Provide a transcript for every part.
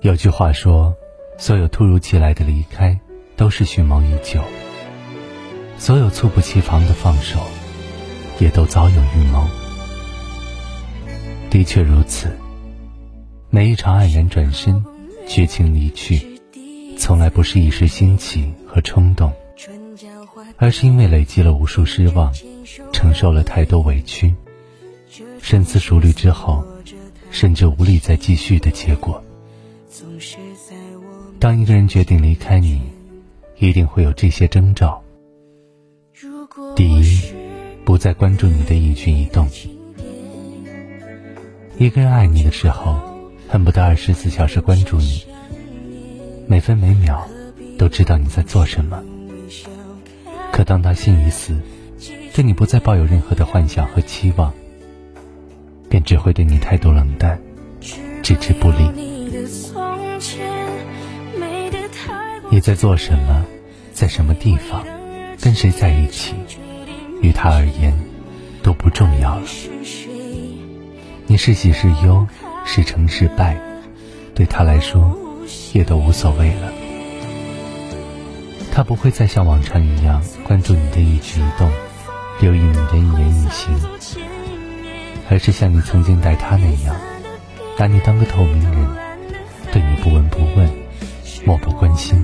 有句话说，所有突如其来的离开，都是蓄谋已久；所有猝不及防的放手，也都早有预谋。的确如此，每一场黯然转身、绝情离去，从来不是一时兴起和冲动，而是因为累积了无数失望，承受了太多委屈，深思熟虑之后，甚至无力再继续的结果。当一个人决定离开你，一定会有这些征兆。第一，不再关注你的一举一动。一个人爱你的时候，恨不得二十四小时关注你，每分每秒都知道你在做什么。可当他心已死，对你不再抱有任何的幻想和期望，便只会对你态度冷淡，置之不理。你在做什么，在什么地方，跟谁在一起，于他而言都不重要了。你是喜是忧，是成是败，对他来说也都无所谓了。他不会再像往常一样关注你的一举一动，留意你的一言一行，而是像你曾经待他那样，拿你当个透明人，对你不闻不问，漠不关心。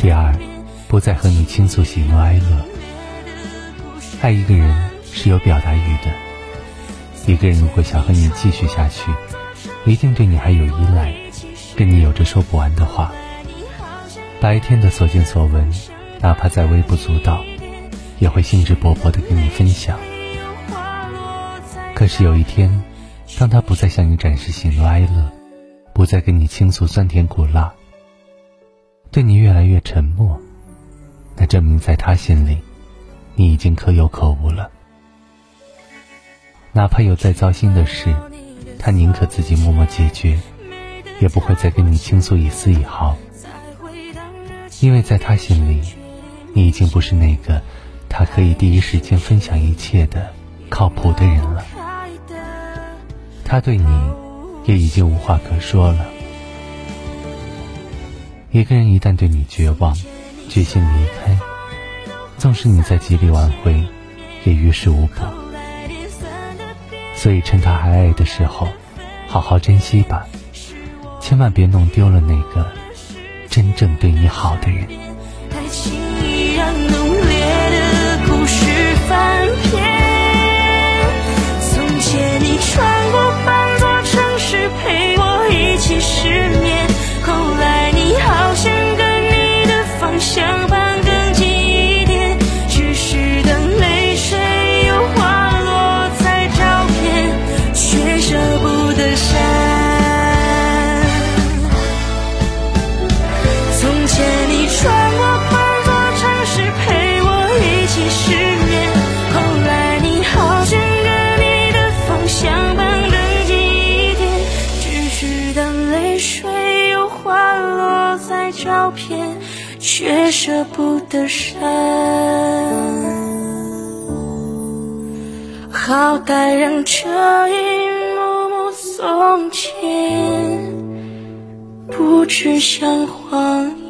第二，不再和你倾诉喜怒哀乐。爱一个人是有表达欲的，一个人如果想和你继续下去，一定对你还有依赖，跟你有着说不完的话。白天的所见所闻，哪怕再微不足道，也会兴致勃勃地跟你分享。可是有一天，当他不再向你展示喜怒哀乐，不再跟你倾诉酸甜苦辣。对你越来越沉默，那证明在他心里，你已经可有可无了。哪怕有再糟心的事，他宁可自己默默解决，也不会再跟你倾诉一丝一毫。因为在他心里，你已经不是那个他可以第一时间分享一切的靠谱的人了。他对你，也已经无话可说了。一个人一旦对你绝望，决心离开，纵使你再极力挽回，也于事无补。所以趁他还爱的时候，好好珍惜吧，千万别弄丢了那个真正对你好的人。照片，却舍不得删。好歹让这一幕幕从前，不只像谎言。